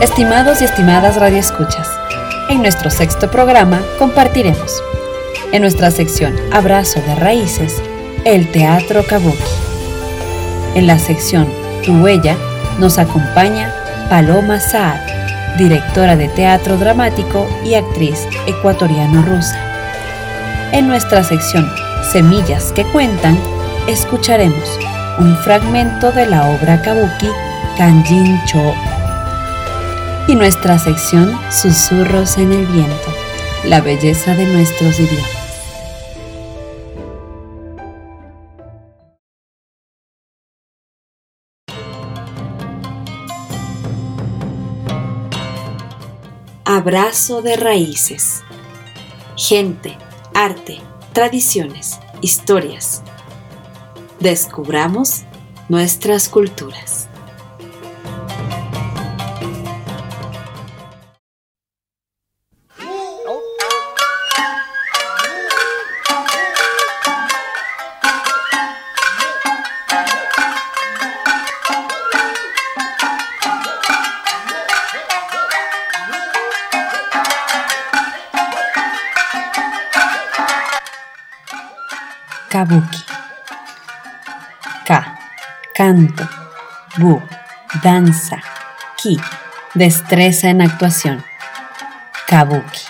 Estimados y estimadas radioescuchas, en nuestro sexto programa compartiremos, en nuestra sección Abrazo de Raíces, el Teatro Kabuki. En la sección Tu Huella nos acompaña Paloma Saad, directora de teatro dramático y actriz ecuatoriano-rusa. En nuestra sección Semillas que Cuentan, escucharemos un fragmento de la obra Kabuki Kanjin Cho y nuestra sección Susurros en el Viento, la belleza de nuestros idiomas. Abrazo de raíces. Gente, arte, tradiciones, historias. Descubramos nuestras culturas. Kabuki. Ka, canto. Bu, danza. Ki, destreza en actuación. Kabuki.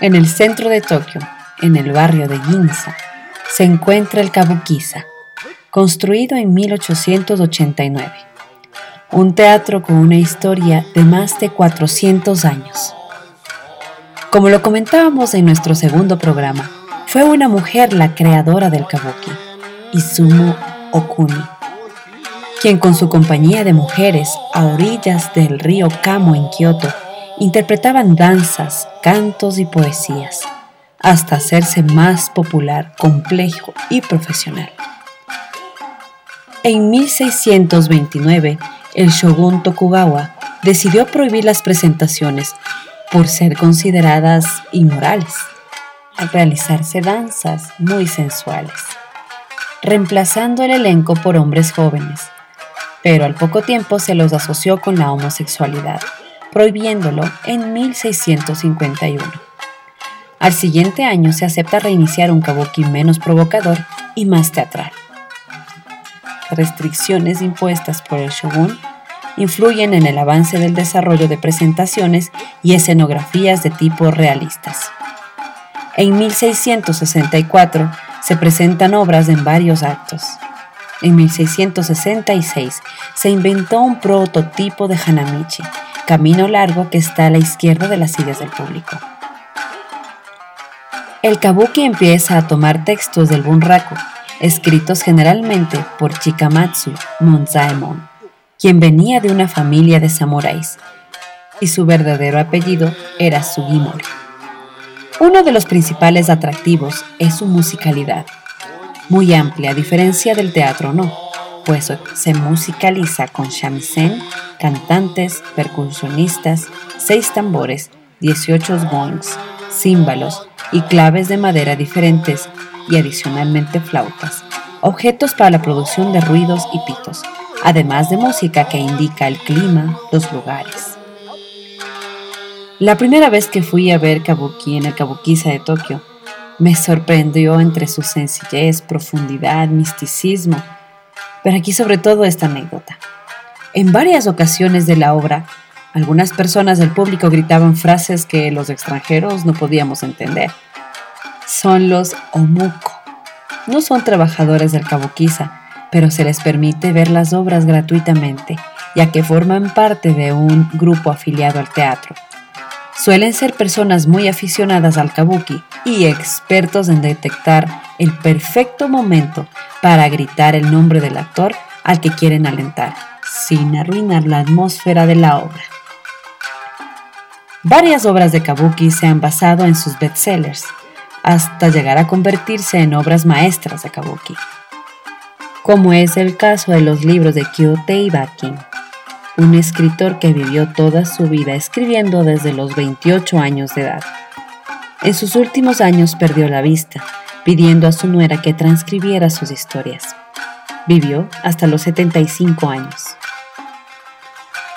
En el centro de Tokio, en el barrio de Ginza, se encuentra el Kabukiza, construido en 1889. Un teatro con una historia de más de 400 años. Como lo comentábamos en nuestro segundo programa, fue una mujer la creadora del kabuki, Izumo Okuni, quien con su compañía de mujeres a orillas del río Kamo en Kioto interpretaban danzas, cantos y poesías, hasta hacerse más popular, complejo y profesional. En 1629, el shogun Tokugawa decidió prohibir las presentaciones por ser consideradas inmorales al realizarse danzas muy sensuales, reemplazando el elenco por hombres jóvenes, pero al poco tiempo se los asoció con la homosexualidad, prohibiéndolo en 1651. Al siguiente año se acepta reiniciar un kabuki menos provocador y más teatral. Restricciones impuestas por el shogun influyen en el avance del desarrollo de presentaciones y escenografías de tipo realistas. En 1664 se presentan obras en varios actos. En 1666 se inventó un prototipo de Hanamichi, camino largo que está a la izquierda de las sillas del público. El kabuki empieza a tomar textos del bunraku, escritos generalmente por Chikamatsu Monzaemon, quien venía de una familia de samuráis, y su verdadero apellido era Sugimori. Uno de los principales atractivos es su musicalidad, muy amplia a diferencia del teatro no, pues se musicaliza con shamisen, cantantes, percusionistas, seis tambores, 18 gongs, címbalos y claves de madera diferentes y adicionalmente flautas, objetos para la producción de ruidos y pitos, además de música que indica el clima, los lugares. La primera vez que fui a ver Kabuki en el Kabukiza de Tokio, me sorprendió entre su sencillez, profundidad, misticismo, pero aquí sobre todo esta anécdota. En varias ocasiones de la obra, algunas personas del público gritaban frases que los extranjeros no podíamos entender. Son los omuko. No son trabajadores del Kabukiza, pero se les permite ver las obras gratuitamente, ya que forman parte de un grupo afiliado al teatro. Suelen ser personas muy aficionadas al kabuki y expertos en detectar el perfecto momento para gritar el nombre del actor al que quieren alentar, sin arruinar la atmósfera de la obra. Varias obras de kabuki se han basado en sus bestsellers, hasta llegar a convertirse en obras maestras de kabuki, como es el caso de los libros de Kyotei Bakin, un escritor que vivió toda su vida escribiendo desde los 28 años de edad. En sus últimos años perdió la vista, pidiendo a su nuera que transcribiera sus historias. Vivió hasta los 75 años.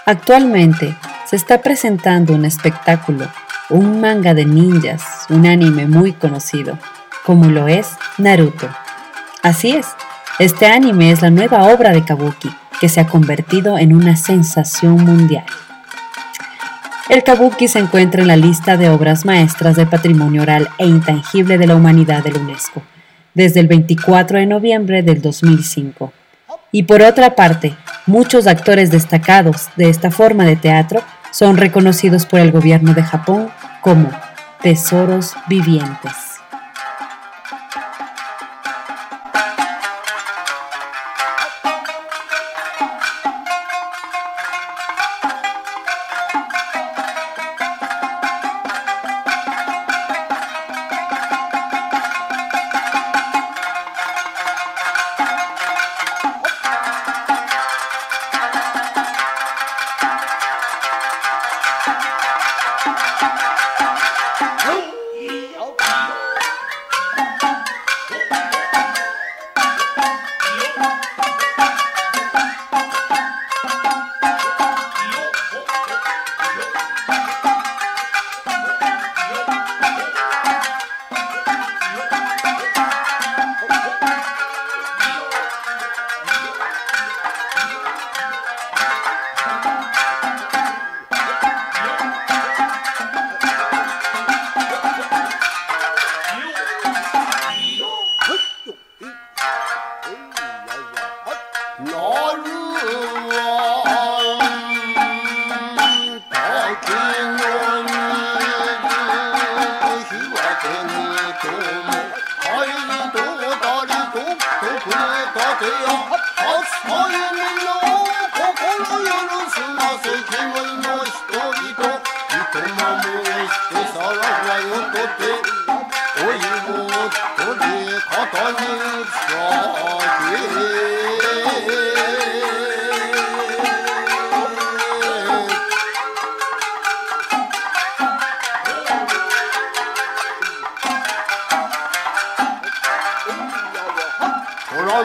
Actualmente se está presentando un espectáculo, un manga de ninjas, un anime muy conocido, como lo es Naruto. Así es, este anime es la nueva obra de Kabuki, que se ha convertido en una sensación mundial. El kabuki se encuentra en la lista de obras maestras de patrimonio oral e intangible de la humanidad de la UNESCO, desde el 24 de noviembre del 2005. Y por otra parte, muchos actores destacados de esta forma de teatro son reconocidos por el gobierno de Japón como tesoros vivientes.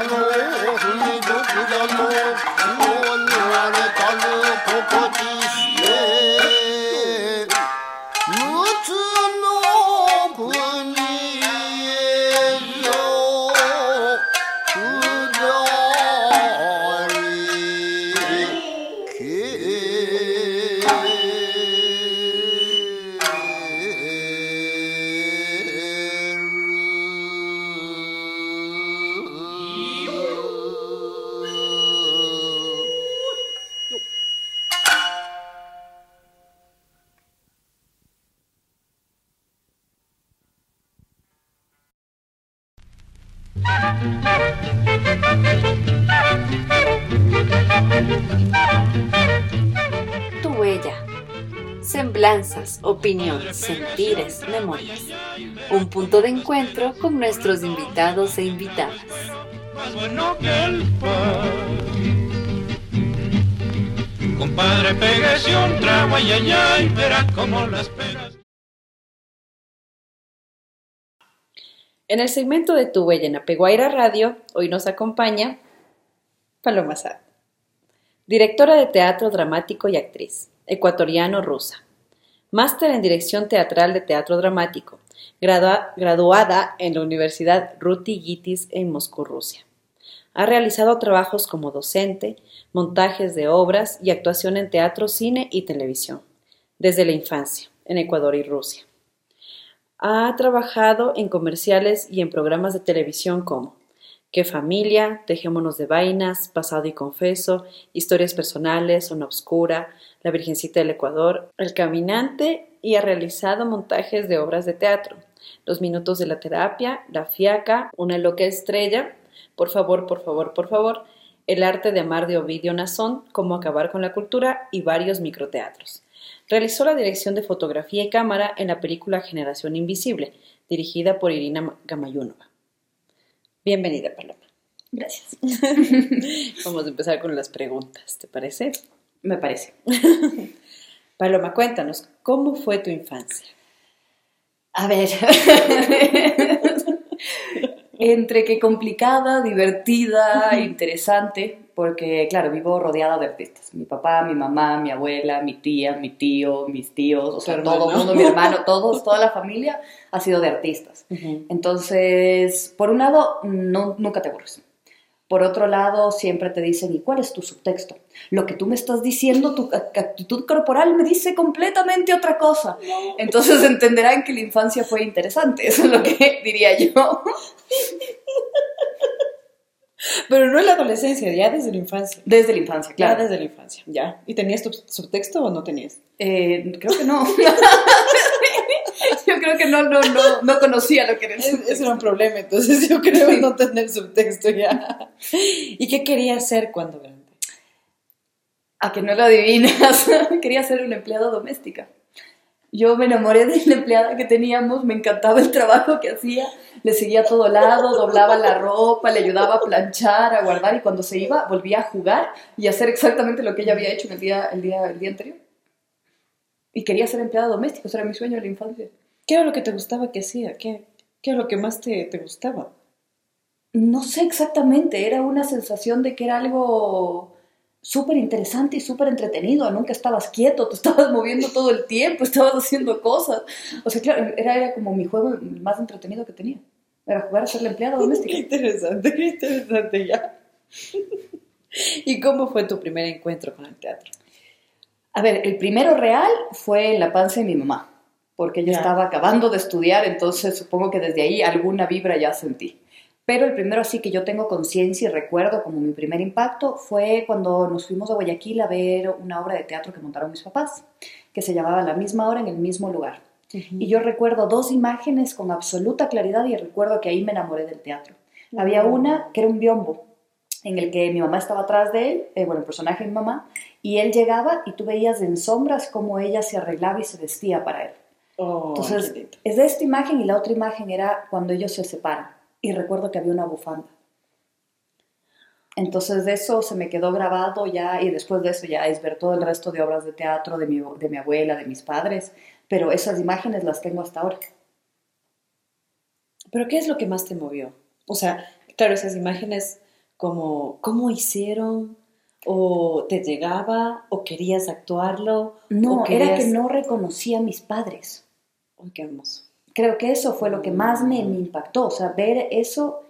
Tu opiniones, sentires, memorias. Un punto de encuentro con nuestros invitados e invitadas. Compadre, pégase un trago, ay, ay, ay, verá cómo las pegas. En el segmento de Tu Huella en Apeguaira Radio, hoy nos acompaña Paloma Sad, directora de teatro dramático y actriz, ecuatoriano-rusa, máster en dirección teatral de teatro dramático, graduada en la Universidad Ruti Gitis en Moscú, Rusia. Ha realizado trabajos como docente, montajes de obras y actuación en teatro, cine y televisión, desde la infancia, en Ecuador y Rusia. Ha trabajado en comerciales y en programas de televisión como Qué familia, Dejémonos de vainas, Pasado y confeso, Historias personales, Zona oscura, La Virgencita del Ecuador, El Caminante y ha realizado montajes de obras de teatro. Los minutos de la terapia, La fiaca, Una loca estrella, Por favor, por favor, por favor, El arte de amar de Ovidio Nazón, Cómo acabar con la cultura y varios microteatros. Realizó la dirección de fotografía y cámara en la película Generación Invisible, dirigida por Irina Gamayunova. Bienvenida, Paloma. Gracias. Vamos a empezar con las preguntas, ¿te parece? Me parece. Paloma, cuéntanos, ¿cómo fue tu infancia? A ver, entre que complicada, divertida, interesante, porque claro, vivo rodeada de artistas. Mi papá, mi mamá, mi abuela, mi tía, mi tío, mis tíos, o sea, todo el mundo, mi hermano, todos, toda la familia ha sido de artistas. Entonces, por un lado, no, nunca te aburres. Por otro lado, siempre te dicen, ¿y cuál es tu subtexto? Lo que tú me estás diciendo, tu actitud corporal me dice completamente otra cosa. Entonces entenderán que la infancia fue interesante, eso es lo que diría yo. Pero no en la adolescencia, ya desde la infancia. Desde la infancia, claro. Ya desde la infancia, ya. ¿Y tenías tu subtexto o no tenías? Eh, creo que no. creo que no, no, no, no conocía lo que era el subtexto. Ese era un problema, entonces yo creo no tener subtexto ya. ¿Y qué quería hacer cuando grande? A que no lo adivinas. Quería ser una empleada doméstica. Yo me enamoré de la empleada que teníamos, me encantaba el trabajo que hacía, le seguía a todo lado, doblaba la ropa, le ayudaba a planchar, a guardar y cuando se iba volvía a jugar y a hacer exactamente lo que ella había hecho el día, el día, el día anterior. Y quería ser empleada doméstica, eso era mi sueño de la infancia. ¿Qué era lo que te gustaba que hacía? ¿Qué, qué era lo que más te, te gustaba? No sé exactamente, era una sensación de que era algo súper interesante y súper entretenido. Nunca estabas quieto, te estabas moviendo todo el tiempo, estabas haciendo cosas. O sea, claro, era, era como mi juego más entretenido que tenía. Era jugar a ser la empleada doméstica. Qué interesante, qué interesante ya. ¿Y cómo fue tu primer encuentro con el teatro? A ver, el primero real fue en la panza de mi mamá, porque yo Ya. estaba acabando de estudiar, entonces supongo que desde ahí alguna vibra ya sentí. Pero el primero así que yo tengo conciencia y recuerdo como mi primer impacto fue cuando nos fuimos a Guayaquil a ver una obra de teatro que montaron mis papás, que se llamaba La misma hora en el mismo lugar. Y yo recuerdo dos imágenes con absoluta claridad y recuerdo que ahí me enamoré del teatro. Había una que era un biombo, en el que mi mamá estaba atrás de él, eh, bueno, el personaje de mi mamá, y él llegaba y tú veías en sombras cómo ella se arreglaba y se vestía para él. Oh, Entonces, es de esta imagen y la otra imagen era cuando ellos se separan. Y recuerdo que había una bufanda. Entonces de eso se me quedó grabado ya y después de eso ya es ver todo el resto de obras de teatro de mi, de mi abuela, de mis padres, pero esas imágenes las tengo hasta ahora. ¿Pero qué es lo que más te movió? O sea, claro, esas imágenes como, ¿cómo hicieron? ¿O te llegaba? ¿O querías actuarlo? No, ¿O era que querías- no reconocía a mis padres. Uy, qué hermoso. Creo que eso fue lo que más me, me impactó, o sea, ver eso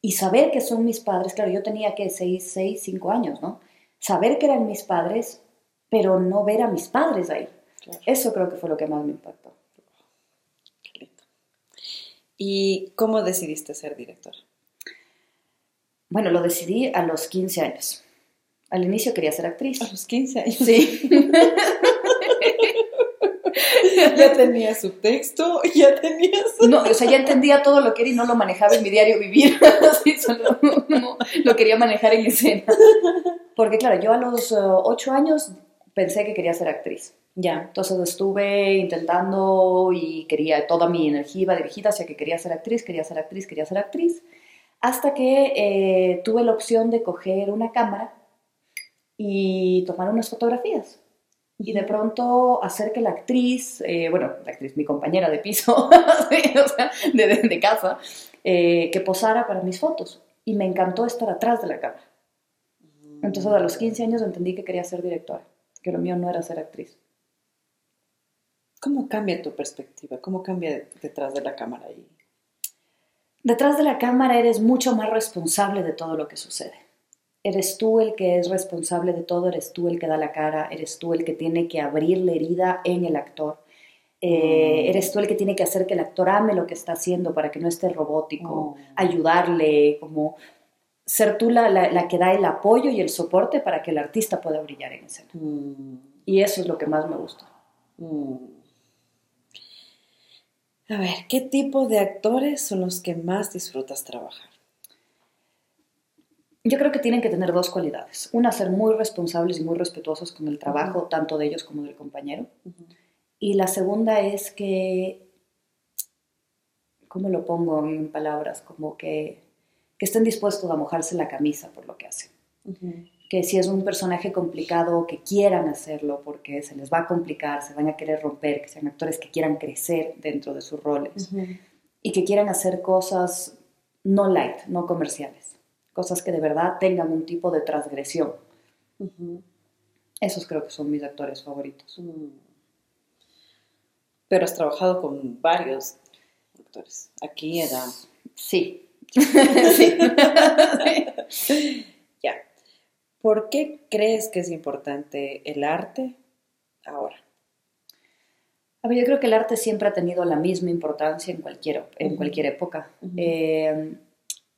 y saber que son mis padres. Claro, yo tenía que 6, 6, 5 años, ¿no? Saber que eran mis padres, pero no ver a mis padres ahí. Claro. Eso creo que fue lo que más me impactó. Qué lindo. ¿Y cómo decidiste ser directora? Bueno, lo decidí a los 15 años. Al inicio quería ser actriz. A los 15 años. Sí. ya tenías su texto, ya tenías... No, o sea, ya entendía todo lo que era y no lo manejaba en mi diario vivir. Así, solo no, lo quería manejar en escena. Porque claro, yo a los 8 años pensé que quería ser actriz. Ya. Entonces estuve intentando y quería, toda mi energía iba dirigida hacia que quería ser actriz, quería ser actriz, quería ser actriz, hasta que eh, tuve la opción de coger una cámara y tomar unas fotografías. Y de pronto hacer que la actriz, eh, bueno, la actriz, mi compañera de piso, o sea, de, de- de casa, eh, que posara para mis fotos. Y me encantó estar atrás de la cámara. Entonces a los 15 años entendí que quería ser directora, que lo mío no era ser actriz. ¿Cómo cambia tu perspectiva? ¿Cómo cambia detrás de la cámara? Detrás de la cámara eres mucho más responsable de todo lo que sucede. Eres tú el que es responsable de todo, eres tú el que da la cara, eres tú el que tiene que abrir la herida en el actor. Eh, Mm. Eres tú el que tiene que hacer que el actor ame lo que está haciendo para que no esté robótico, Mm. ayudarle, como ser tú la, la- la que da el apoyo y el soporte para que el artista pueda brillar en escena. Mm, Y eso es lo que más me gusta. A ver, ¿qué tipo de actores son los que más disfrutas trabajar? Yo creo que tienen que tener dos cualidades. Una, ser muy responsables y muy respetuosos con el trabajo, tanto de ellos como del compañero. Y la segunda es que, ¿cómo lo pongo en palabras? Como que, que estén dispuestos a mojarse la camisa por lo que hacen. Que si es un personaje complicado, que quieran hacerlo porque se les va a complicar, se van a querer romper, que sean actores que quieran crecer dentro de sus roles y que quieran hacer cosas no light, no comerciales, cosas que de verdad tengan un tipo de transgresión. Esos creo que son mis actores favoritos. Mm. Pero has trabajado con varios actores. Aquí era. Sí. sí. ya. ¿Por qué crees que es importante el arte ahora? A ver, yo creo que el arte siempre ha tenido la misma importancia en cualquier, en cualquier época. Eh,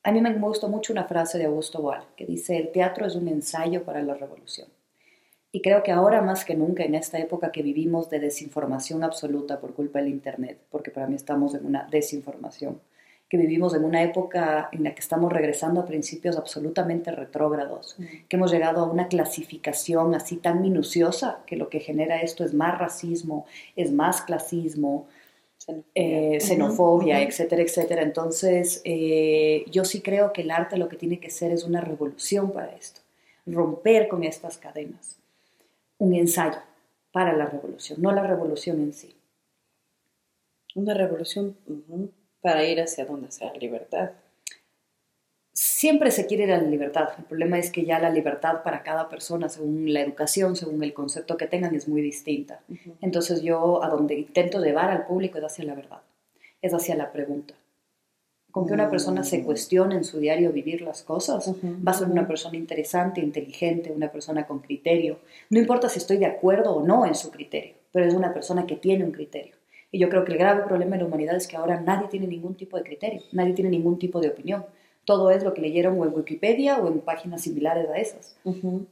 a mí me gustó mucho una frase de Augusto Boal que dice, el teatro es un ensayo para la revolución. Y creo que ahora más que nunca, en esta época que vivimos de desinformación absoluta por culpa del Internet, porque para mí estamos en una desinformación, que vivimos en una época en la que estamos regresando a principios absolutamente retrógrados, mm. que hemos llegado a una clasificación así tan minuciosa que lo que genera esto es más racismo, es más clasismo, xenofobia, eh, etcétera, etcétera. Entonces, eh, yo sí creo que el arte lo que tiene que ser es una revolución para esto, romper con estas cadenas, un ensayo para la revolución, no la revolución en sí. Una revolución para ir hacia donde sea la libertad. Siempre se quiere ir a la libertad. El problema es que ya la libertad para cada persona, según la educación, según el concepto que tengan, es muy distinta. Entonces yo a donde intento llevar al público es hacia la verdad, es hacia la pregunta. Con que una persona se cuestione en su diario vivir las cosas, va a ser una persona interesante, inteligente, una persona con criterio. No importa si estoy de acuerdo o no en su criterio, pero es una persona que tiene un criterio. Y yo creo que el grave problema de la humanidad es que ahora nadie tiene ningún tipo de criterio, nadie tiene ningún tipo de opinión. Todo es lo que leyeron o en Wikipedia o en páginas similares a esas.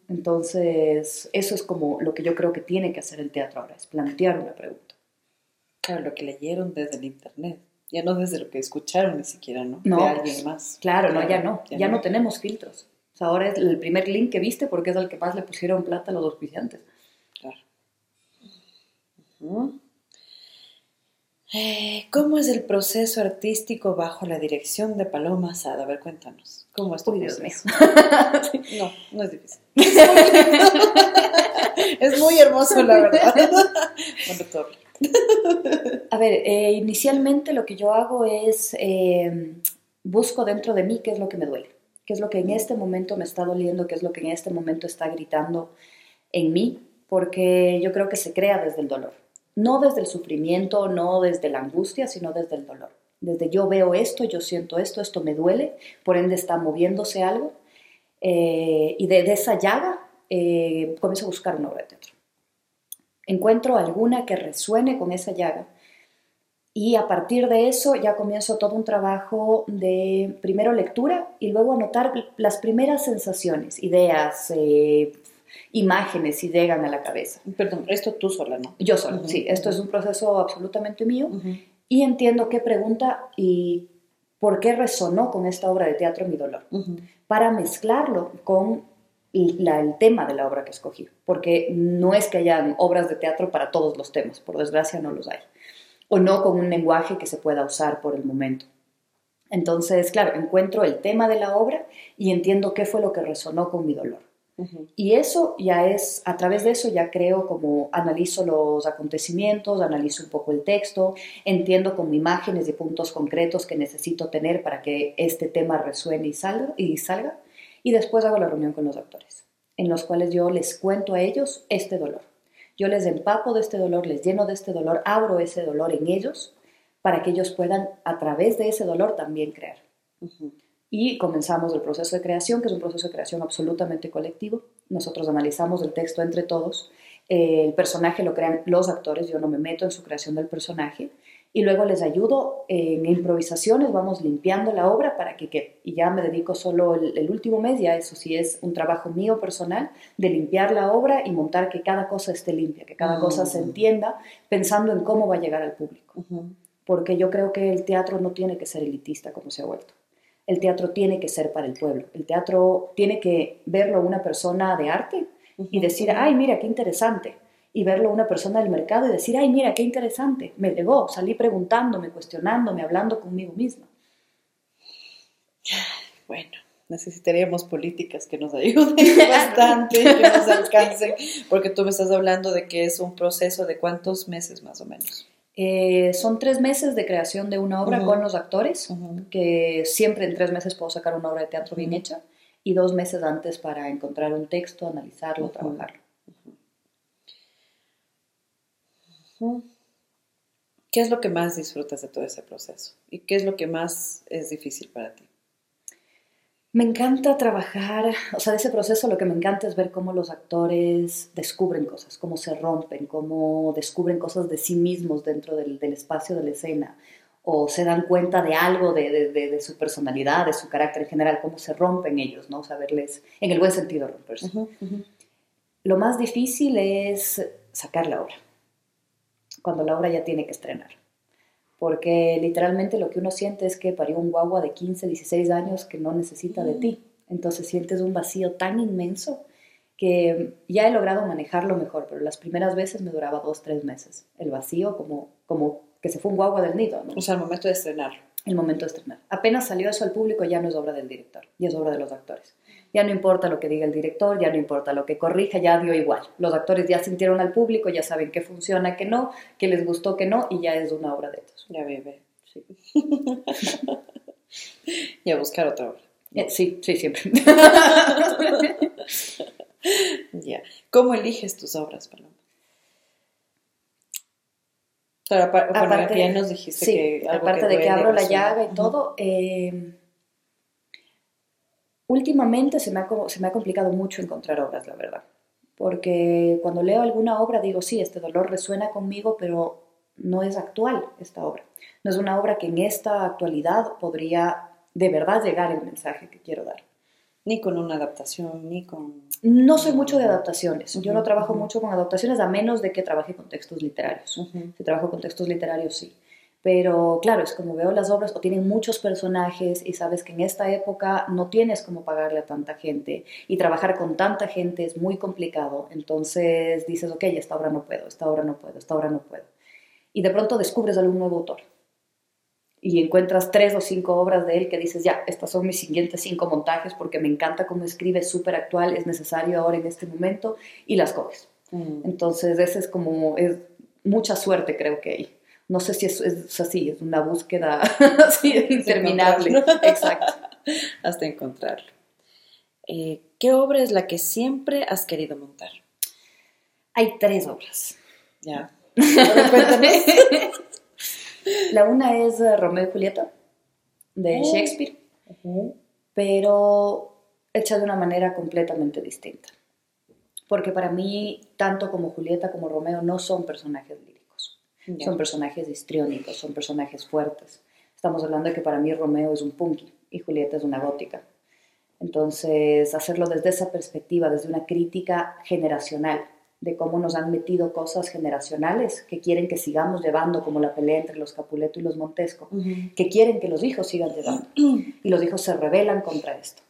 Entonces, eso es como lo que yo creo que tiene que hacer el teatro ahora, es plantear una pregunta. Claro, lo que leyeron desde el Internet, ya no desde lo que escucharon ni siquiera, ¿no? de alguien más. Claro, no, ya no, ya, no. tenemos filtros. ahora es el primer link que viste porque es el que más le pusieron plata a los auspiciantes. Claro. Eh, ¿Cómo es el proceso artístico bajo la dirección de Paloma Asada? A ver, cuéntanos. ¿Cómo es tu Dios mío. No, no es difícil. es muy hermoso, la verdad. A ver, eh, inicialmente lo que yo hago es eh, busco dentro de mí qué es lo que me duele, qué es lo que en este momento me está doliendo, qué es lo que en este momento está gritando en mí, porque yo creo que se crea desde el dolor no desde el sufrimiento, no desde la angustia, sino desde el dolor. Desde yo veo esto, yo siento esto, esto me duele, por ende está moviéndose algo, eh, y de, esa llaga eh, comienzo a buscar una obra. Encuentro alguna que resuene con esa llaga y a partir de eso ya comienzo todo un trabajo de primero lectura y luego anotar las primeras sensaciones, ideas, eh, imágenes y llegan a la cabeza. Perdón, esto tú sola, ¿no? Yo sola, sí. Esto es un proceso absolutamente mío y entiendo qué pregunta y por qué resonó con esta obra de teatro mi dolor, para mezclarlo con el tema de la obra que escogí, porque no es que hayan obras de teatro para todos los temas, por desgracia no los hay, o no con un lenguaje que se pueda usar por el momento. Entonces, claro, encuentro el tema de la obra y entiendo qué fue lo que resonó con mi dolor. Y eso ya es, a través de eso ya creo como analizo los acontecimientos, analizo un poco el texto, entiendo con imágenes y puntos concretos que necesito tener para que este tema resuene y salga, y salga, y después hago la reunión con los actores, en los cuales yo les cuento a ellos este dolor. Yo les empapo de este dolor, les lleno de este dolor, abro ese dolor en ellos para que ellos puedan a través de ese dolor también crear y comenzamos el proceso de creación, que es un proceso de creación absolutamente colectivo. Nosotros analizamos el texto entre todos, eh, el personaje lo crean los actores, yo no me meto en su creación del personaje, y luego les ayudo en improvisaciones, vamos limpiando la obra para que quede. Y ya me dedico solo el, último mes, ya eso sí es un trabajo mío personal, de limpiar la obra y montar que cada cosa esté limpia, que cada cosa se mm. entienda, pensando en cómo va a llegar al público porque yo creo que el teatro no tiene que ser elitista como se ha vuelto. El teatro tiene que ser para el pueblo. El teatro tiene que verlo una persona de arte y decir, ay, mira, qué interesante. Y verlo una persona del mercado y decir, ay, mira, qué interesante. Me llegó, salí preguntándome, cuestionándome, hablando conmigo misma. Bueno, necesitaríamos políticas que nos ayuden bastante, que nos alcancen, porque tú me estás hablando de que es un proceso de cuántos meses más o menos. Eh, son tres meses de creación de una obra con los actores, que siempre en tres meses puedo sacar una obra de teatro bien hecha, y dos meses antes para encontrar un texto, analizarlo, trabajarlo. ¿Qué es lo que más disfrutas de todo ese proceso? ¿Y qué es lo que más es difícil para ti? Me encanta trabajar, o sea, de ese proceso lo que me encanta es ver cómo los actores descubren cosas, cómo se rompen, cómo descubren cosas de sí mismos dentro del, espacio de la escena, o se dan cuenta de algo de, su personalidad, de su carácter en general, cómo se rompen ellos, ¿no? Saberles, en el buen sentido, romperse. Lo más difícil es sacar la obra, cuando la obra ya tiene que estrenar porque literalmente lo que uno siente es que parió un guagua de 15, 16 años que no necesita de ti. Entonces sientes un vacío tan inmenso que ya he logrado manejarlo mejor, pero las primeras veces me duraba dos, tres meses. El vacío como, como que se fue un guagua del nido. O sea, el momento de estrenarlo. El momento de estrenar. Apenas salió eso al público ya no es obra del director, ya es obra de los actores. Ya no importa lo que diga el director, ya no importa lo que corrija, ya dio igual. Los actores ya sintieron al público, ya saben qué funciona, qué no, qué les gustó, qué no, y ya es una obra de ellos. Ya bebé, sí. y a buscar otra obra. Eh, sí, sí, siempre. ya. ¿Cómo eliges tus obras, Paloma? aparte, ya nos dijiste que aparte de que abro la llaga y todo, eh, Últimamente se me, ha, se me ha complicado mucho encontrar obras, la verdad. Porque cuando leo alguna obra digo, sí, este dolor resuena conmigo, pero no es actual esta obra. No es una obra que en esta actualidad podría de verdad llegar el mensaje que quiero dar. Ni con una adaptación, ni con... No soy mucho de adaptaciones. Yo no trabajo mucho con adaptaciones a menos de que trabaje con textos literarios. Si trabajo con textos literarios, sí. Pero claro, es como veo las obras o tienen muchos personajes y sabes que en esta época no tienes como pagarle a tanta gente y trabajar con tanta gente es muy complicado. Entonces dices, ok, esta obra no puedo, esta obra no puedo, esta obra no puedo. Y de pronto descubres algún nuevo autor y encuentras tres o cinco obras de él que dices, ya, estas son mis siguientes cinco montajes porque me encanta cómo escribe, es súper actual, es necesario ahora en este momento y las coges. Mm. Entonces, ese es como, es mucha suerte creo que hay no sé si es, así, es una búsqueda así interminable. Exacto. Hasta encontrarlo. Eh, ¿Qué obra es la que siempre has querido montar? Hay tres obras. Ya. la una es eh, Romeo y Julieta, de oh. Shakespeare, pero hecha de una manera completamente distinta. Porque para mí, tanto como Julieta como Romeo no son personajes líricos son personajes histriónicos, son personajes fuertes. Estamos hablando de que para mí Romeo es un punky y Julieta es una gótica. Entonces, hacerlo desde esa perspectiva, desde una crítica generacional, de cómo nos han metido cosas generacionales que quieren que sigamos llevando, como la pelea entre los Capuleto y los Montesco, que quieren que los hijos sigan llevando. y los hijos se rebelan contra esto.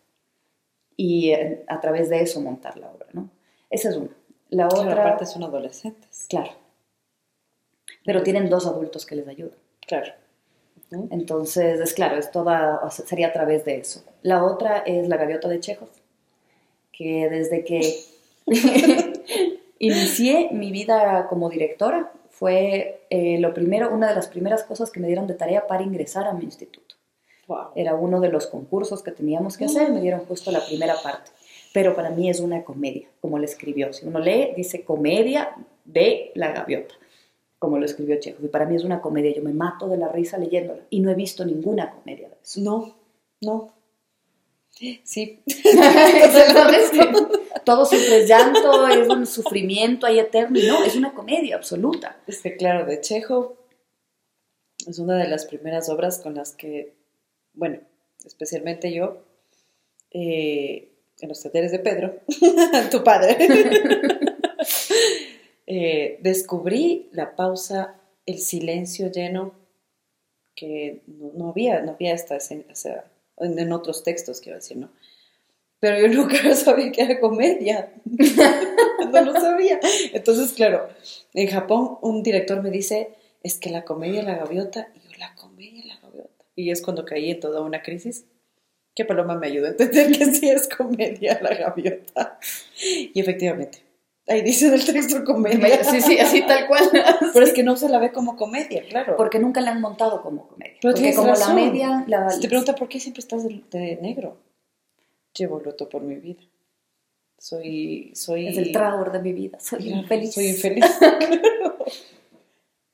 Y eh, a través de eso montar la obra, ¿no? Esa es una. La otra... parte son adolescentes. Claro pero tienen dos adultos que les ayudan. Claro. Entonces, es claro, es toda, sería a través de eso. La otra es La Gaviota de Chekhov, que desde que inicié mi vida como directora fue eh, lo primero, una de las primeras cosas que me dieron de tarea para ingresar a mi instituto. Era uno de los concursos que teníamos que hacer, me dieron justo la primera parte. Pero para mí es una comedia, como le escribió. Si uno lee, dice comedia de la gaviota como lo escribió Chekhov. Y para mí es una comedia, yo me mato de la risa leyéndola. Y no he visto ninguna comedia de eso. No, no. Sí. Todo siempre es llanto, es un sufrimiento ahí eterno. Y no, es una comedia absoluta. Es que, claro, de Chekhov es una de las primeras obras con las que, bueno, especialmente yo, eh, en los talleres de Pedro, tu padre, Eh, descubrí la pausa, el silencio lleno que no, había, no había sea, en, en otros textos, quiero decir, ¿no? Pero yo nunca sabía que era comedia. no lo sabía. Entonces, claro, en Japón un director me dice, es que la comedia la gaviota, y yo, la comedia la gaviota. Y es cuando caí en toda una crisis. Que Paloma me ayudó a entender que sí es comedia la gaviota. Y efectivamente, ahí dice en el texto comedia. Sí, sí, así tal cual. Pero es que no se la ve como comedia, claro. Porque nunca la han montado como comedia. Pero Porque como razón. la media... La, Si te pregunta por qué siempre estás de, de negro, llevo luto por mi vida. Soy, soy. Es el trago de mi vida. Soy Claro, infeliz. Soy infeliz.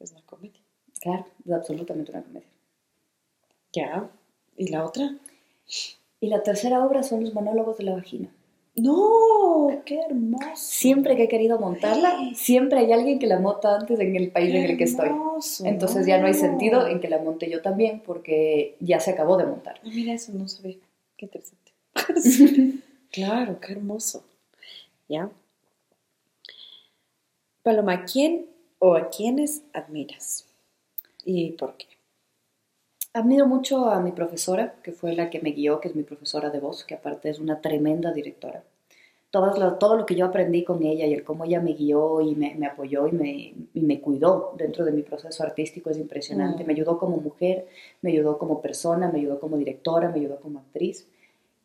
es una comedia. Claro, es absolutamente una comedia. Ya. ¿Y la otra? Y la tercera obra son los monólogos de la vagina. No, qué hermoso. Siempre que he querido montarla, siempre hay alguien que la monta antes en el país en el que estoy. Hermoso, Entonces ya no hay sentido en que la monte yo también porque ya se acabó de montar. Ah, Mira, eso no sabía. Qué interesante. claro, qué hermoso. ¿Ya? Paloma, ¿a ¿quién o a quiénes admiras? ¿Y por qué? Admiro mucho a mi profesora, que fue la que me guió, que es mi profesora de voz, que aparte es una tremenda directora. Todas lo- todo lo que yo aprendí con ella y el cómo ella me guió y me, me apoyó y me, y me cuidó dentro de mi proceso artístico es impresionante. Mm. Me ayudó como mujer, me ayudó como persona, me ayudó como directora, me ayudó como actriz.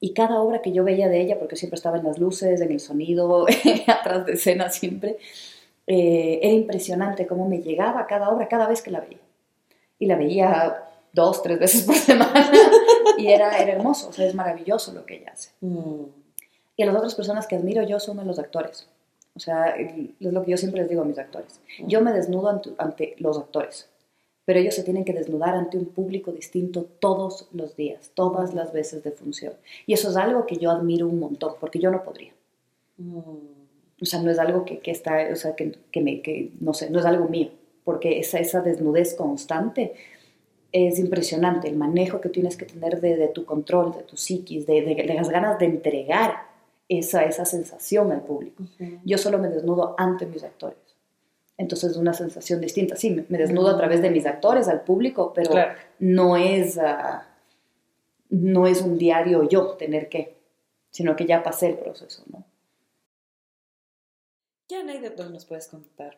Y cada obra que yo veía de ella, porque siempre estaba en las luces, en el sonido, atrás de escena siempre, eh, era impresionante cómo me llegaba cada obra cada vez que la veía. Y la veía dos, tres veces por semana. y era, era hermoso, o sea, es maravilloso lo que ella hace. Mm, Y a las otras personas que admiro yo son a los actores. O sea, es lo que yo siempre les digo a mis actores. Yo me desnudo ante, ante los actores, pero ellos se tienen que desnudar ante un público distinto todos los días, todas las veces de función. Y eso es algo que yo admiro un montón, porque yo no podría. mm. O sea, no es algo que, que está, o sea, que, que me, que, no sé, no es algo mío, porque esa, esa desnudez constante es impresionante, el manejo que tienes que tener de, de tu control, de tu psiquis, de, de- de las ganas de entregar esa, esa sensación al público. Yo solo me desnudo ante mis actores. Entonces es una sensación distinta. Sí, me, me desnudo a través de mis actores al público, pero Claro. no es ah, no es un diario yo tener que, sino que ya pasé el proceso, ¿no? ¿Qué anécdota nos puedes contar,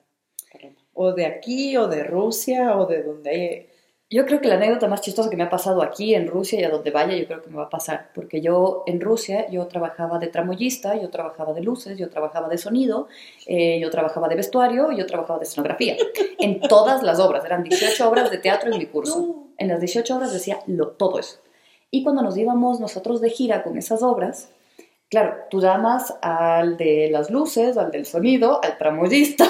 Paloma? O de aquí, o de Rusia, o de donde hay... Yo creo que la anécdota más chistosa que me ha pasado aquí en Rusia y a donde vaya, yo creo que me va a pasar, porque yo en Rusia yo trabajaba de tramoyista, yo trabajaba de luces, yo trabajaba de sonido, eh, yo trabajaba de vestuario, yo trabajaba de escenografía, en todas las obras, eran 18 obras de teatro en mi curso. En las 18 obras decía lo, todo eso. Y cuando nos íbamos nosotros de gira con esas obras, claro, tú llamas al de las luces, al del sonido, al tramoyista,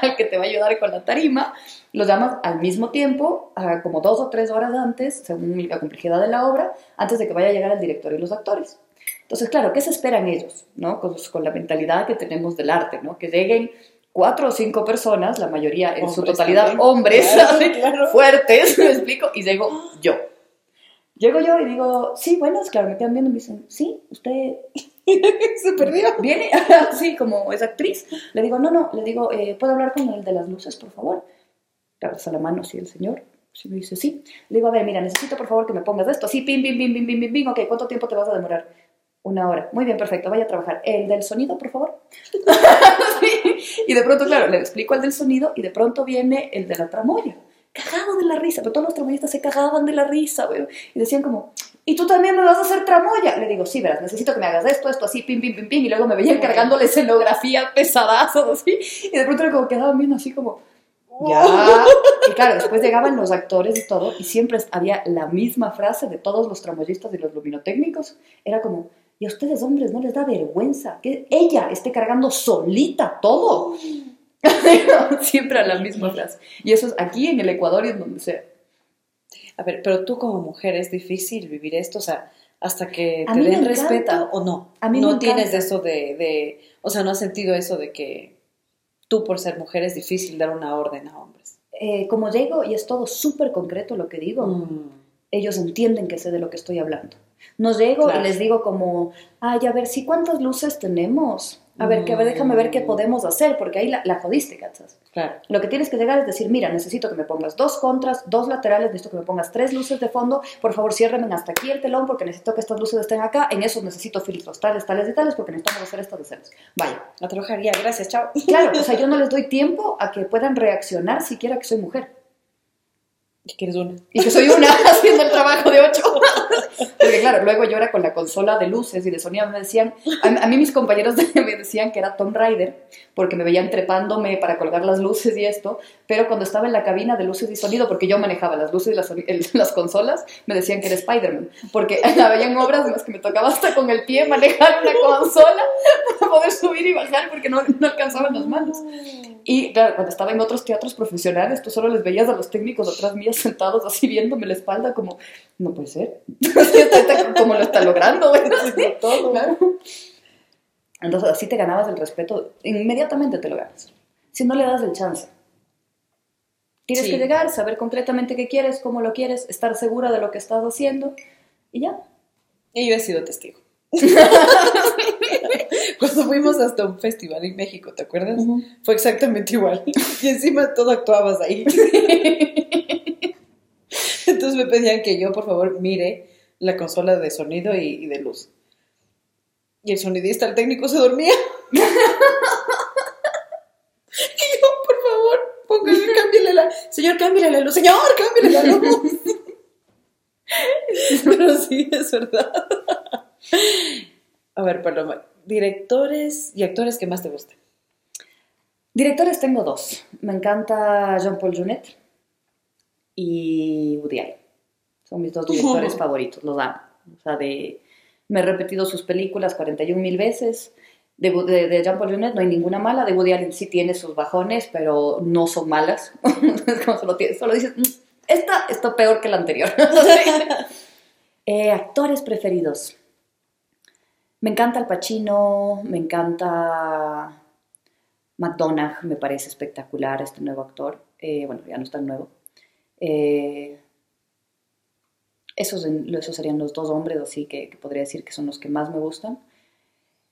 al que te va a ayudar con la tarima, los llamas al mismo tiempo, a como dos o tres horas antes, según la complejidad de la obra, antes de que vaya a llegar el director y los actores. Entonces, claro, ¿qué se esperan ellos? ¿no? Con, con la mentalidad que tenemos del arte, ¿no? Que lleguen cuatro o cinco personas, la mayoría en su totalidad también. hombres, Claro, así, claro. fuertes, me explico, y llego yo. Llego yo y digo, sí, buenas, claro, me quedan viendo y me dicen, sí, usted Se perdió. viene, sí, como es actriz. Le digo, no, no, le digo, eh, ¿puedo hablar con el de las luces, por favor? Claro, a la mano, sí, el señor. Sí, me dice, sí. Le digo, a ver, mira, necesito por favor que me pongas esto. Sí, pim, pim, pim, pim, pim, pim, pim. Ok, ¿cuánto tiempo te vas a demorar? Una hora. Muy bien, perfecto, vaya a trabajar. ¿El del sonido, por favor? Sí. Y de pronto, claro, le explico el del sonido y de pronto viene el de la tramoya. Cagado de la risa, pero todos los tramoyistas se cagaban de la risa, güey. Y decían como, ¿y tú también me vas a hacer tramoya? Le digo, sí, verás, necesito que me hagas esto, esto, así, pim, pim, pim, pim. Y luego me veían cargando la escenografía pesadazos, así. Y de pronto era como quedaban viendo así como, ya. Y claro, después llegaban los actores y todo, y siempre había la misma frase de todos los tramoyistas y los luminotécnicos. Era como, ¿y a ustedes hombres no les da vergüenza que ella esté cargando solita todo? siempre era la misma frase. Y eso es aquí en el Ecuador y en donde sea. A ver, pero tú como mujer es difícil vivir esto, o sea, hasta que A te den respeto o no. A mí no me tienes eso de, de, o sea, no has sentido eso de que tú por ser mujer es difícil dar una orden a hombres. Eh, como llego y es todo súper concreto lo que digo, Mm. ellos entienden que sé de lo que estoy hablando. No llego Claro. y les digo como, ay, a ver, sí, ¿cuántas luces tenemos? A ver, que, a ver, déjame ver qué Mm. podemos hacer, porque ahí la, la jodiste, ¿cachas? Claro. Lo que tienes que llegar es decir, mira, necesito que me pongas dos contras, dos laterales, necesito que me pongas tres luces de fondo, por favor ciérreme hasta aquí el telón porque necesito que estas luces estén acá, en esos necesito filtros tales, tales y tales porque necesitamos hacer estas escenas. Vaya, A trabajar ya, gracias, chao. claro, o sea, yo no les doy tiempo a que puedan reaccionar siquiera que soy mujer. ¿Qué quieres una? Y que soy una haciendo el trabajo de ocho. Porque claro, luego yo era con la consola de luces y de sonido, me decían, a, a mí mis compañeros de- me decían que era Tom Rider, porque me veían trepándome para colgar las luces y esto, pero cuando estaba en la cabina de luces y sonido, porque yo manejaba las luces y las, el- las consolas, me decían que era Spider-Man, porque habían obras en las que me tocaba hasta con el pie manejar una consola para poder subir y bajar porque no, no alcanzaban las manos. Y claro, cuando estaba en otros teatros profesionales, tú solo les veías a los técnicos atrás mías sentados así viéndome la espalda como, no puede ser. como lo está logrando, güey. Haciendo todo. Claro. Entonces así te ganabas el respeto, inmediatamente te lo ganas. Si no le das el chance. Tienes Sí. que llegar, saber concretamente qué quieres, cómo lo quieres, estar segura de lo que estás haciendo y ya. Y yo he sido testigo. Cuando fuimos hasta un festival en México, ¿te acuerdas? Fue exactamente igual. Y encima todo actuabas ahí. Entonces me pedían que yo, por favor, mire la consola de sonido y, y de luz. Y el sonidista, el técnico, se dormía. y yo, por favor, póngale, cámbiale la... Señor, cámbiale la luz. Señor, cámbiale la luz. Pero sí, es verdad. A ver, Paloma, directores y actores que más te gustan. Directores tengo dos. Me encanta Jean-Paul Junet y Woody Allen. Son mis dos directores favoritos, los amo. O sea, de, me he repetido sus películas 41 mil veces. De, de, de Jean-Paul Junet no hay ninguna mala. De Woody Allen sí tiene sus bajones, pero no son malas. Como solo, tiene- solo dices, "Mm, esta está peor que la anterior. Eh, actores preferidos. Me encanta Al Pacino, me encanta McDonagh me parece espectacular este nuevo actor. Eh, bueno, ya no es tan nuevo. Eh, esos, esos serían los dos hombres, así que, que podría decir que son los que más me gustan.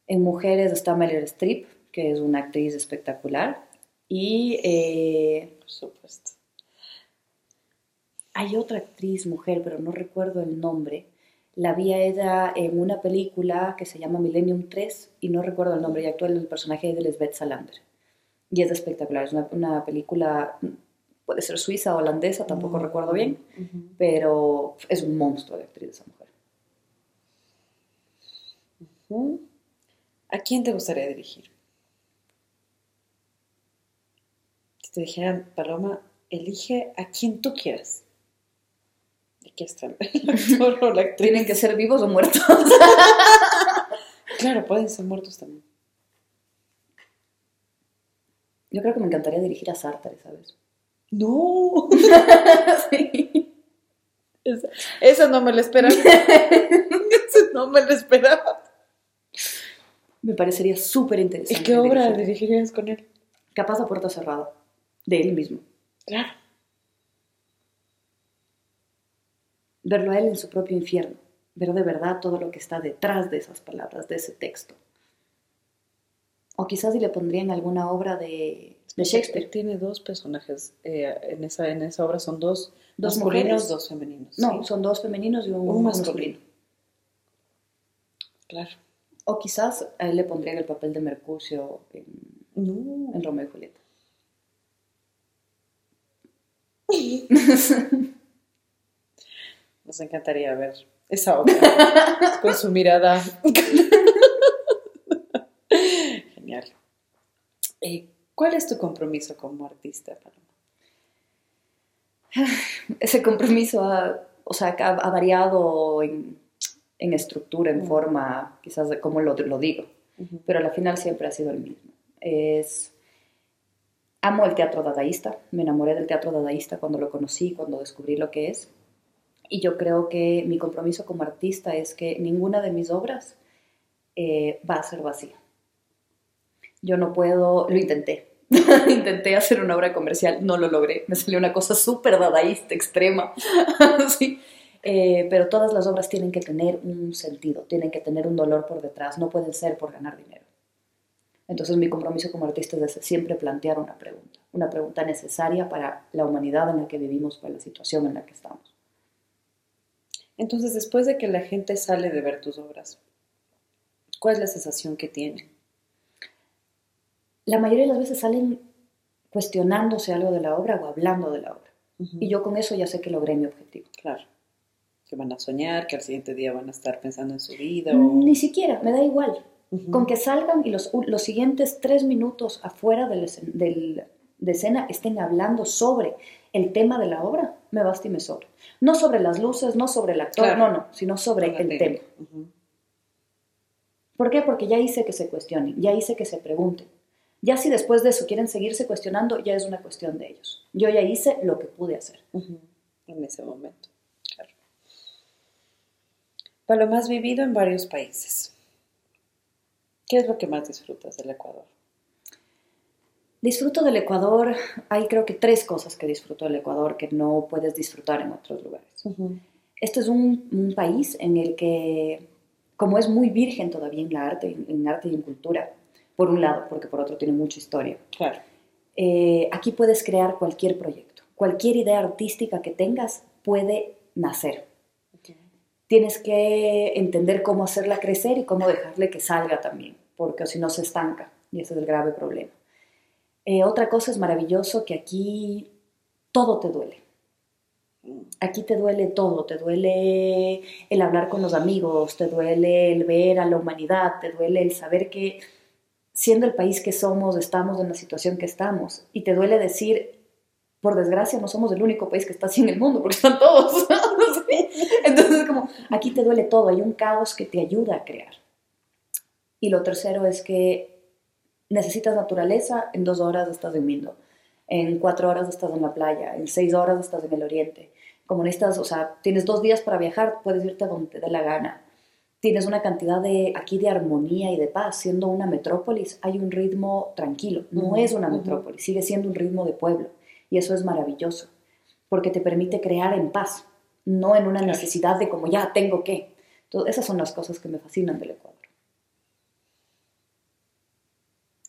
En mujeres está Meryl Streep, que es una actriz espectacular. Y eh, Por supuesto. hay otra actriz mujer, pero no recuerdo el nombre. La vi a ella en una película que se llama Millennium 3 y no recuerdo el nombre y actúa el personaje de Lisbeth Salander. Y es espectacular, es una, una película, puede ser suiza o holandesa, tampoco recuerdo bien, pero es un monstruo de actriz esa mujer. ¿A quién te gustaría dirigir? Si te dijeran, Paloma, elige a quien tú quieras. Aquí está el actor o la actriz. ¿Tienen que ser vivos o muertos? Claro, pueden ser muertos también. Yo creo que me encantaría dirigir a Sartre, ¿sabes? No, Sí. esa no me la esperaba. esa no me la esperaba. Me parecería súper ¿Y interesante. qué obra dirigir. dirigirías con él? Capaz a puerta cerrada, de él mismo. Claro. verlo a él en su propio infierno, ver de verdad todo lo que está detrás de esas palabras, de ese texto. O quizás si le pondrían alguna obra de, de Shakespeare. Tiene dos personajes. eh, en, esa, en esa obra son dos, Dos masculinos, mujeres. dos femeninos. No, sí. son dos femeninos y un, Un masculino. masculino. Claro. O quizás a él le pondrían el papel de Mercucio en, No. en Romeo y Julieta. Nos encantaría ver esa obra con su mirada. Eh, ¿Cuál es tu compromiso como artista, Paloma? Ese compromiso ha, o sea, ha, variado en, en estructura, en Mm. forma, quizás de cómo lo, lo digo. pero al final siempre ha sido el mismo. Es, amo el teatro dadaísta, me enamoré del teatro dadaísta cuando lo conocí, cuando descubrí lo que es. Y yo creo que mi compromiso como artista es que ninguna de mis obras eh, va a ser vacía. Yo no puedo, lo intenté, intenté hacer una obra comercial, no lo logré, me salió una cosa súper dadaísta, extrema. Sí. Eh, pero todas las obras tienen que tener un sentido, tienen que tener un dolor por detrás, no pueden ser por ganar dinero. Entonces mi compromiso como artista es siempre plantear una pregunta, una pregunta necesaria para la humanidad en la que vivimos, para la situación en la que estamos. Entonces, después de que la gente sale de ver tus obras, ¿cuál es la sensación que tiene? La mayoría de las veces salen cuestionándose algo de la obra o hablando de la obra. Y yo con eso ya sé que logré mi objetivo. Claro. Que van a soñar, que al siguiente día van a estar pensando en su vida. Ni siquiera, me da igual. Con que salgan y los, los siguientes tres minutos afuera del, del, de escena estén hablando sobre el tema de la obra, me basta y me sobra. No sobre las luces, no sobre el actor, no, no, sino sobre el tema. ¿Por qué? Porque ya hice que se cuestionen, ya hice que se pregunten. Ya si después de eso quieren seguirse cuestionando, ya es una cuestión de ellos. Yo ya hice lo que pude hacer. En ese momento, claro. Paloma, has vivido en varios países. ¿Qué es lo que más disfrutas del Ecuador? Disfruto del Ecuador, hay creo que tres cosas que disfruto del Ecuador que no puedes disfrutar en otros lugares. Este es un, país en el que, como es muy virgen todavía en la arte, en arte y en cultura, por un lado, porque por otro tiene mucha historia. Claro. Eh, aquí puedes crear cualquier proyecto, cualquier idea artística que tengas puede nacer. Tienes que entender cómo hacerla crecer y cómo dejarle que salga también, porque si no se estanca y ese es el grave problema. Eh, otra cosa es maravilloso que aquí todo te duele. Aquí te duele todo, te duele el hablar con los amigos, te duele el ver a la humanidad, te duele el saber que siendo el país que somos, estamos en la situación que estamos. Y te duele decir, por desgracia, no somos el único país que está así en el mundo, porque están todos. Entonces, como, aquí te duele todo, hay un caos que te ayuda a crear. Y lo tercero es que necesitas naturaleza, en dos horas estás durmiendo, en cuatro horas estás en la playa, en seis horas estás en el oriente. Como necesitas, o sea, tienes dos días para viajar, puedes irte a donde te dé la gana tienes una cantidad de aquí de armonía y de paz. Siendo una metrópolis hay un ritmo tranquilo, no es una metrópolis, sigue siendo un ritmo de pueblo y eso es maravilloso porque te permite crear en paz, no en una necesidad de como ya tengo que. Entonces, esas son las cosas que me fascinan del Ecuador.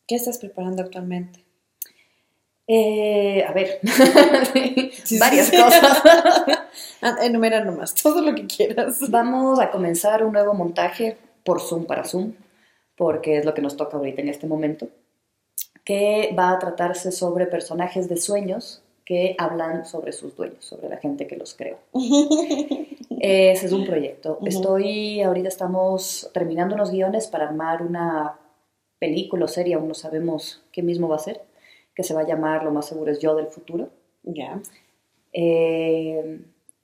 ¿Qué estás preparando actualmente? Eh, a ver, varias cosas. Ah, enumera nomás, todo lo que quieras. Vamos a comenzar un nuevo montaje por Zoom para Zoom, porque es lo que nos toca ahorita en este momento, que va a tratarse sobre personajes de sueños que hablan sobre sus dueños, sobre la gente que los creó. Ese es un proyecto. Estoy, ahorita estamos terminando unos guiones para armar una película o serie, aún no sabemos qué mismo va a ser que se va a llamar, lo más seguro es Yo del Futuro. Ya. Eh,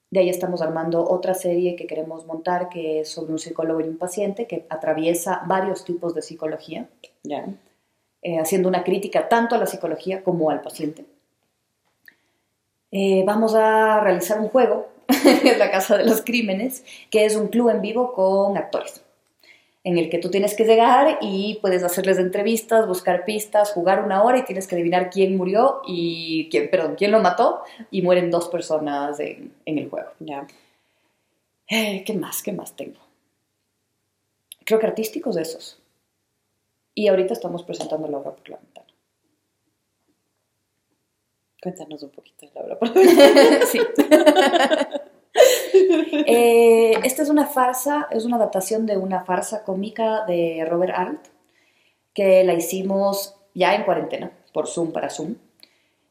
de ahí estamos armando otra serie que queremos montar que es sobre un psicólogo y un paciente que atraviesa varios tipos de psicología, ya. Eh, haciendo una crítica tanto a la psicología como al paciente. Eh, vamos a realizar un juego en la Casa de los Crímenes, que es un club en vivo con actores en el que tú tienes que llegar y puedes hacerles entrevistas, buscar pistas, jugar una hora y tienes que adivinar quién murió y quién, perdón, quién lo mató y mueren dos personas en, el juego. Ya. Eh, ¿Qué más? ¿Qué más tengo? Creo que artísticos de esos. Y ahorita estamos presentando la obra por la ventana. Cuéntanos un poquito de la obra por la ventana. sí. Eh, esta es una farsa, es una adaptación de una farsa cómica de Robert Arlt, que la hicimos ya en cuarentena, por Zoom para Zoom,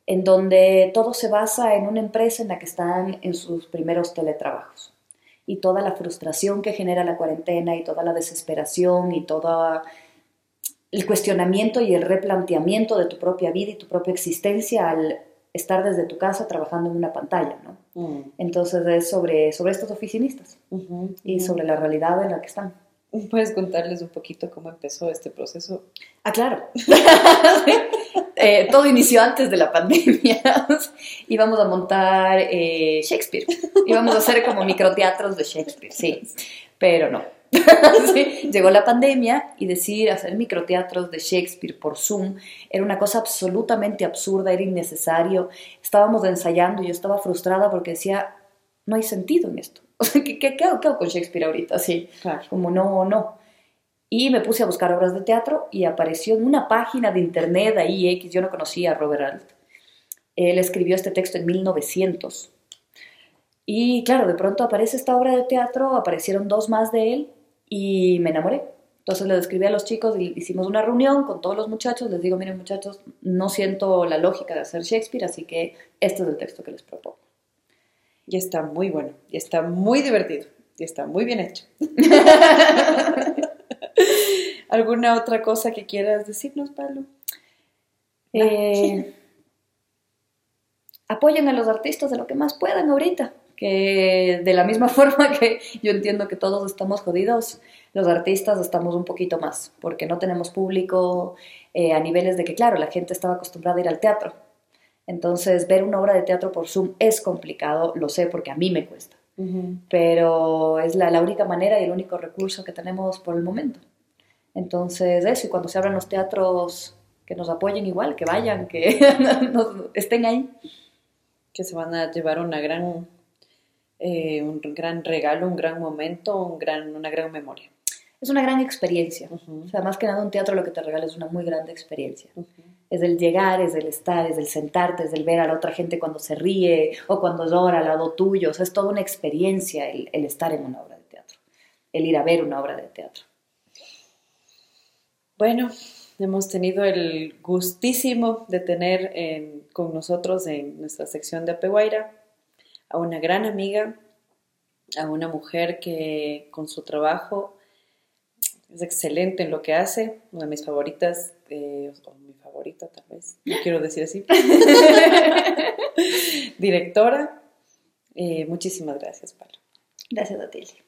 en donde todo se basa en una empresa en la que están en sus primeros teletrabajos. Y toda la frustración que genera la cuarentena y toda la desesperación y todo el cuestionamiento y el replanteamiento de tu propia vida y tu propia existencia al estar desde tu casa trabajando en una pantalla, ¿no? Mm. Entonces es sobre, sobre estos oficinistas y sobre la realidad en la que están. ¿Puedes contarles un poquito cómo empezó este proceso? Ah, claro. Eh, todo inició antes de la pandemia. Íbamos a montar eh, Shakespeare. Íbamos a hacer como microteatros de Shakespeare, sí. Pero no. llegó la pandemia y decir hacer microteatros de Shakespeare por Zoom era una cosa absolutamente absurda, era innecesario. Estábamos ensayando y yo estaba frustrada porque decía, no hay sentido en esto. O sea, ¿qué, qué, qué hago, qué hago con Shakespeare ahorita? Así, Claro. como no, no. Y me puse a buscar obras de teatro y apareció en una página de internet ahí X, yo no conocía a Robert Alt. Él escribió este texto en 1900. Y claro, de pronto aparece esta obra de teatro, aparecieron dos más de él y me enamoré. Entonces le describí a los chicos, y hicimos una reunión con todos los muchachos, les digo, miren muchachos, no siento la lógica de hacer Shakespeare, así que este es el texto que les propongo. Y está muy bueno, y está muy divertido, y está muy bien hecho. ¿Alguna otra cosa que quieras decirnos, Pablo? Eh, apoyen a los artistas de lo que más puedan ahorita, que de la misma forma que yo entiendo que todos estamos jodidos, los artistas estamos un poquito más, porque no tenemos público eh, a niveles de que, claro, la gente estaba acostumbrada a ir al teatro. Entonces, ver una obra de teatro por Zoom es complicado, lo sé porque a mí me cuesta, pero es la, la única manera y el único recurso que tenemos por el momento. Entonces, eso, y cuando se abran los teatros, que nos apoyen igual, que vayan, que nos- estén ahí. Que se van a llevar una gran, eh, un gran regalo, un gran momento, un gran, una gran memoria. Es una gran experiencia. Ujú. O sea, más que nada un teatro lo que te regala es una muy grande experiencia. Es el llegar, es el estar, es el sentarte, es el ver a la otra gente cuando se ríe o cuando llora al lado tuyo. O sea, es toda una experiencia el, el estar en una obra de teatro, el ir a ver una obra de teatro. Bueno, hemos tenido el gustísimo de tener en- con nosotros en nuestra sección de Apeguaira a una gran amiga, a una mujer que con su trabajo es excelente en lo que hace, una de mis favoritas, eh, o mi favorita tal vez, no quiero decir así. Directora, eh, muchísimas gracias, Pablo. Gracias a.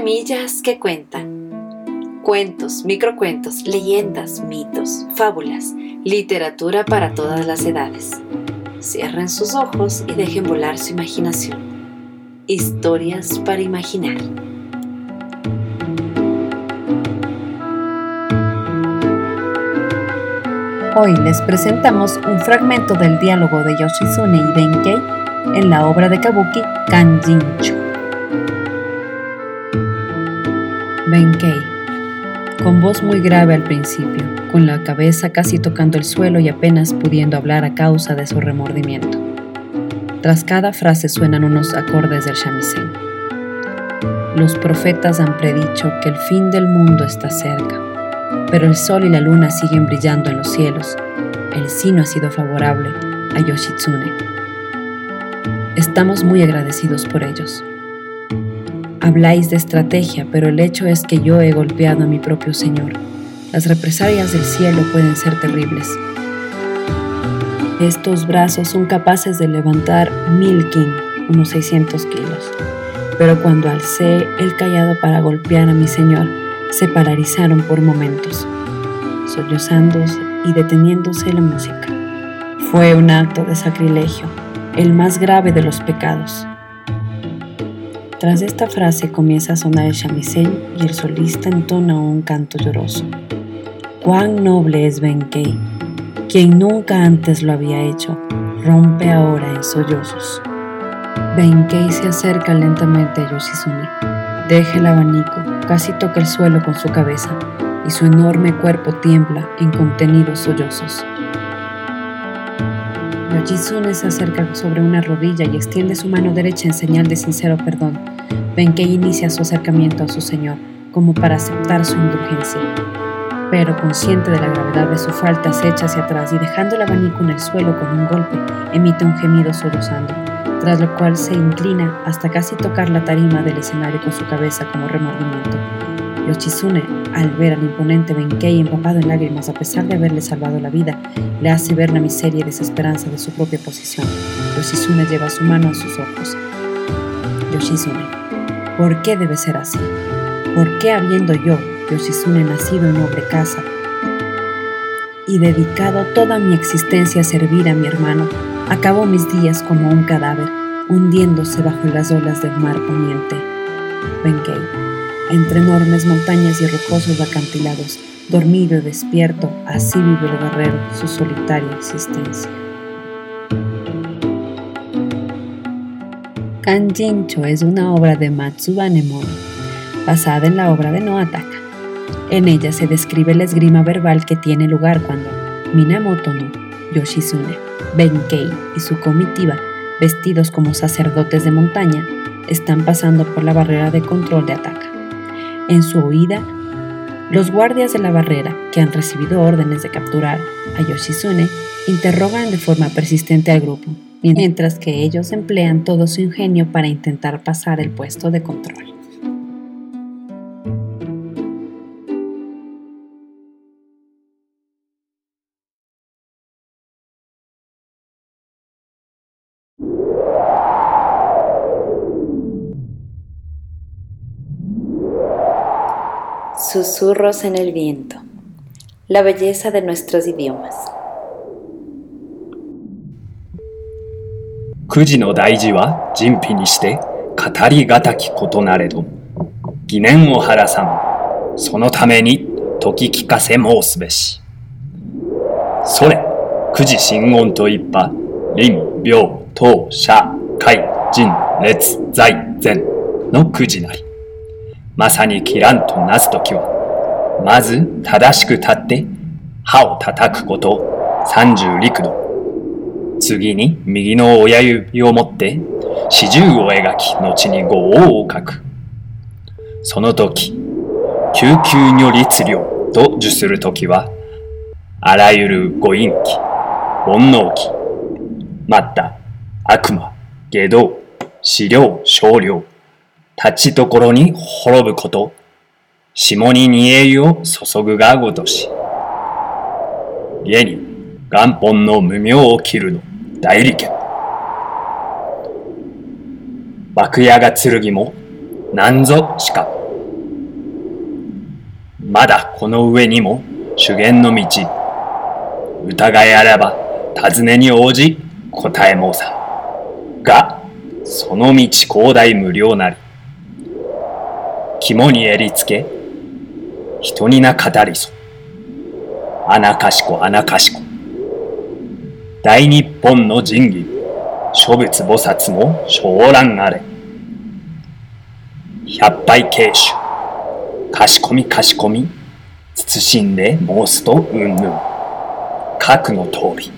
Semillas que cuentan. Cuentos, microcuentos, leyendas, mitos, fábulas, literatura para todas las edades. Cierren sus ojos y dejen volar su imaginación. Historias para imaginar. Hoy les presentamos un fragmento del diálogo de Yoshizune y Benkei en la obra de Kabuki Kanjincho. Benkei, con voz muy grave al principio, con la cabeza casi tocando el suelo y apenas pudiendo hablar a causa de su remordimiento. Tras cada frase suenan unos acordes del shamisen. Los profetas han predicho que el fin del mundo está cerca. pero el sol y la luna siguen brillando en los cielos. El sí no ha sido favorable a Yoshitsune. Estamos muy agradecidos por ellos. Habláis de estrategia, pero el hecho es que yo he golpeado a mi propio Señor. Las represalias del cielo pueden ser terribles. Estos brazos son capaces de levantar mil kin, unos 600 kilos. Pero cuando alcé el callado para golpear a mi Señor, se paralizaron por momentos, sollozando y deteniéndose la música. Fue un acto de sacrilegio, el más grave de los pecados. Tras esta frase comienza a sonar el chamisén y el solista entona un canto lloroso. Cuán noble es Benkei, quien nunca antes lo había hecho, rompe ahora en sollozos. Benkei se acerca lentamente a Yoshizune. Deja el abanico, casi toca el suelo con su cabeza y su enorme cuerpo tiembla en contenidos sollozos. Yoshizune se acerca sobre una rodilla y extiende su mano derecha en señal de sincero perdón. Benkei inicia su acercamiento a su señor, como para aceptar su indulgencia. Pero consciente de la gravedad de su falta, se echa hacia atrás y dejando el abanico en el suelo con un golpe, emite un gemido sollozando, tras lo cual se inclina hasta casi tocar la tarima del escenario con su cabeza como remordimiento. Yoshizune, al ver al imponente Benkei empapado en lágrimas a pesar de haberle salvado la vida, le hace ver la miseria y desesperanza de su propia posición. Yoshizune lleva su mano a sus ojos. Yoshizune, ¿por qué debe ser así? ¿Por qué habiendo yo, Yoshizune, nacido en noble casa y dedicado toda mi existencia a servir a mi hermano, acabo mis días como un cadáver, hundiéndose bajo las olas del mar poniente? Benkei entre enormes montañas y rocosos acantilados, dormido y despierto, así vive el guerrero su solitaria existencia. Kanjincho es una obra de Matsuba Nemon, basada en la obra de Noataka. En ella se describe la esgrima verbal que tiene lugar cuando Minamoto no Yoshizune, Benkei y su comitiva, vestidos como sacerdotes de montaña, están pasando por la barrera de control de Ataka. En su huida, los guardias de la barrera, que han recibido órdenes de capturar a Yoshizune, interrogan de forma persistente al grupo, mientras que ellos emplean todo su ingenio para intentar pasar el puesto de control. Susurros en el viento. La belleza de nuestros idiomas. 9時の大事は人否にして語りがたきことなれど疑念を晴らさんそのために解き聞かせ申すべし。それ九時真言と一派臨病当社会人列在前の九時なり。まさに切らんとなすときは、まず正しく立って歯を叩くこと三十陸度。次に右の親指を持って四十を描き、後に五王を書く。その時、救急如律令と受するときは、あらゆるご陰気、煩悩気、また悪魔、下道、資料、少量、立ちところに滅ぶこと、下に煮え湯を注ぐがごとし。家に元本の無名を切るの大利権。爆屋が剣も何ぞしか。まだこの上にも修験の道。疑いあらば尋ねに応じ答え申さ。が、その道広大無料なり。肝に襟つけ、人にな語りそ。穴賢穴賢。大日本の神器、諸仏菩薩も昇蘭あれ。百杯慶主、賢み賢み、慎んで申すとうんぬん。核の通り。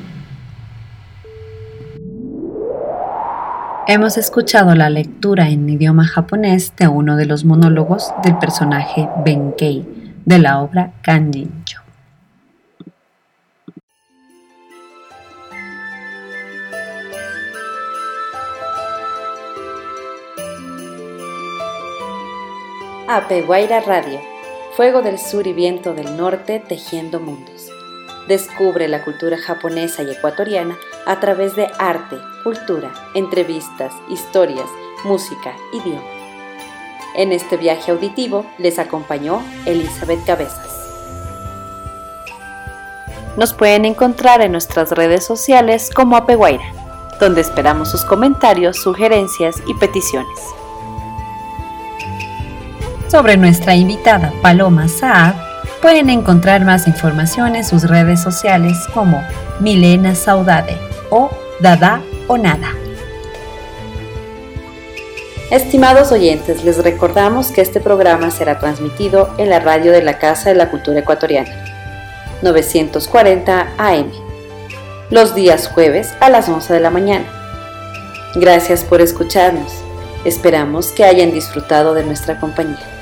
Hemos escuchado la lectura en idioma japonés de uno de los monólogos del personaje Benkei, de la obra Kanjincho. Apeguaira Radio, Fuego del Sur y Viento del Norte tejiendo mundos. Descubre la cultura japonesa y ecuatoriana a través de arte, cultura, entrevistas, historias, música, idioma. En este viaje auditivo les acompañó Elizabeth Cabezas. Nos pueden encontrar en nuestras redes sociales como Apeguaira, donde esperamos sus comentarios, sugerencias y peticiones. Sobre nuestra invitada Paloma Saab, pueden encontrar más información en sus redes sociales como Milena Saudade o Dada o Nada. Estimados oyentes, les recordamos que este programa será transmitido en la radio de la Casa de la Cultura Ecuatoriana, 940 AM, los días jueves a las 11 de la mañana. Gracias por escucharnos. Esperamos que hayan disfrutado de nuestra compañía.